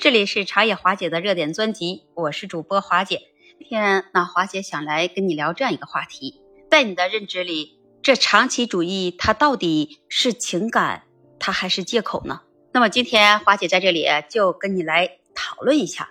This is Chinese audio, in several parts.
这里是茶野华姐的热点专辑，我是主播华姐。今天那华姐想来跟你聊这样一个话题，在你的认知里，这长期主义它到底是情感，它还是借口呢？那么今天华姐在这里就跟你来讨论一下，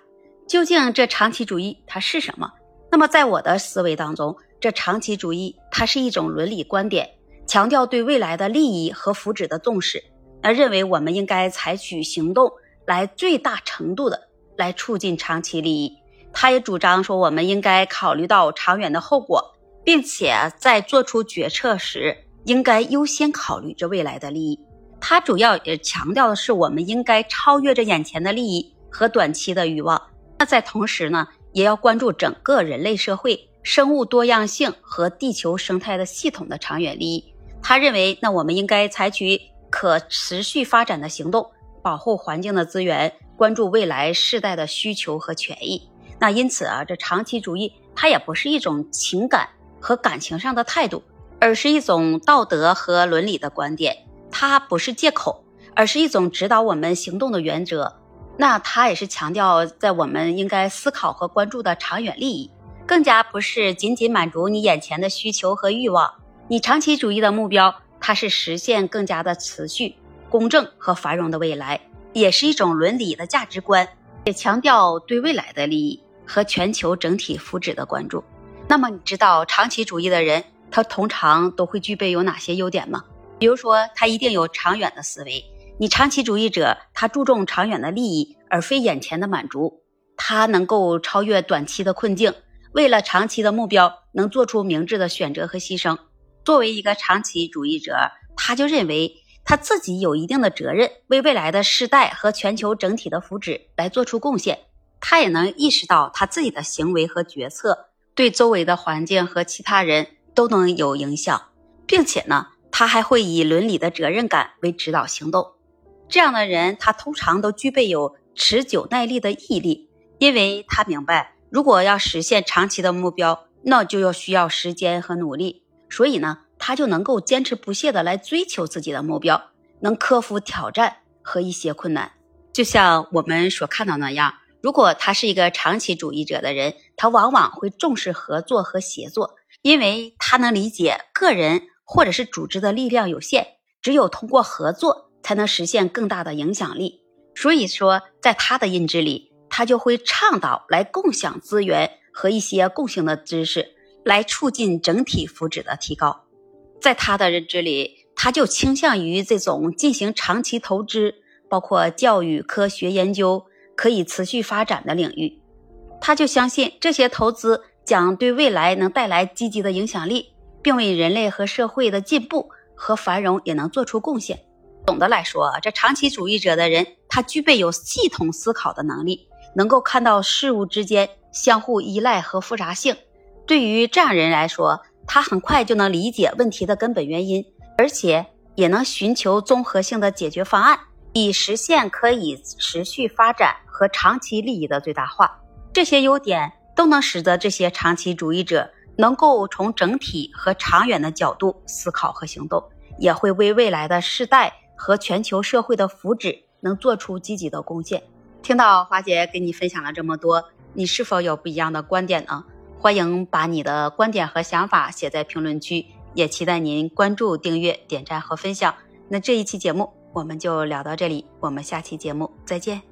究竟这长期主义它是什么？那么在我的思维当中，这长期主义它是一种伦理观点，强调对未来的利益和福祉的重视。那认为我们应该采取行动来最大程度的来促进长期利益。他也主张说，我们应该考虑到长远的后果，并且在做出决策时应该优先考虑这未来的利益。他主要也强调的是，我们应该超越这眼前的利益和短期的欲望。那在同时呢，也要关注整个人类社会、生物多样性和地球生态的系统的长远利益。他认为，那我们应该采取。可持续发展的行动，保护环境的资源，关注未来世代的需求和权益。那因此啊，这长期主义它也不是一种情感和感情上的态度，而是一种道德和伦理的观点。它不是借口，而是一种指导我们行动的原则。那它也是强调在我们应该思考和关注的长远利益，更加不是仅仅满足你眼前的需求和欲望。你长期主义的目标。它是实现更加的持续、公正和繁荣的未来，也是一种伦理的价值观，也强调对未来的利益和全球整体福祉的关注。那么，你知道长期主义的人他通常都会具备有哪些优点吗？比如说，他一定有长远的思维。你长期主义者，他注重长远的利益，而非眼前的满足。他能够超越短期的困境，为了长期的目标，能做出明智的选择和牺牲。作为一个长期主义者，他就认为他自己有一定的责任，为未来的世代和全球整体的福祉来做出贡献。他也能意识到他自己的行为和决策对周围的环境和其他人都能有影响，并且呢，他还会以伦理的责任感为指导行动。这样的人，他通常都具备有持久耐力的毅力，因为他明白，如果要实现长期的目标，那就要需要时间和努力。所以呢，他就能够坚持不懈的来追求自己的目标，能克服挑战和一些困难。就像我们所看到那样，如果他是一个长期主义者的人，他往往会重视合作和协作，因为他能理解个人或者是组织的力量有限，只有通过合作才能实现更大的影响力。所以说，在他的认知里，他就会倡导来共享资源和一些共性的知识。来促进整体福祉的提高，在他的认知里，他就倾向于这种进行长期投资，包括教育、科学研究可以持续发展的领域。他就相信这些投资将对未来能带来积极的影响力，并为人类和社会的进步和繁荣也能做出贡献。总的来说，这长期主义者的人，他具备有系统思考的能力，能够看到事物之间相互依赖和复杂性。对于这样人来说，他很快就能理解问题的根本原因，而且也能寻求综合性的解决方案，以实现可以持续发展和长期利益的最大化。这些优点都能使得这些长期主义者能够从整体和长远的角度思考和行动，也会为未来的世代和全球社会的福祉能做出积极的贡献。听到华姐给你分享了这么多，你是否有不一样的观点呢？欢迎把你的观点和想法写在评论区，也期待您关注、订阅、点赞和分享。那这一期节目我们就聊到这里，我们下期节目再见。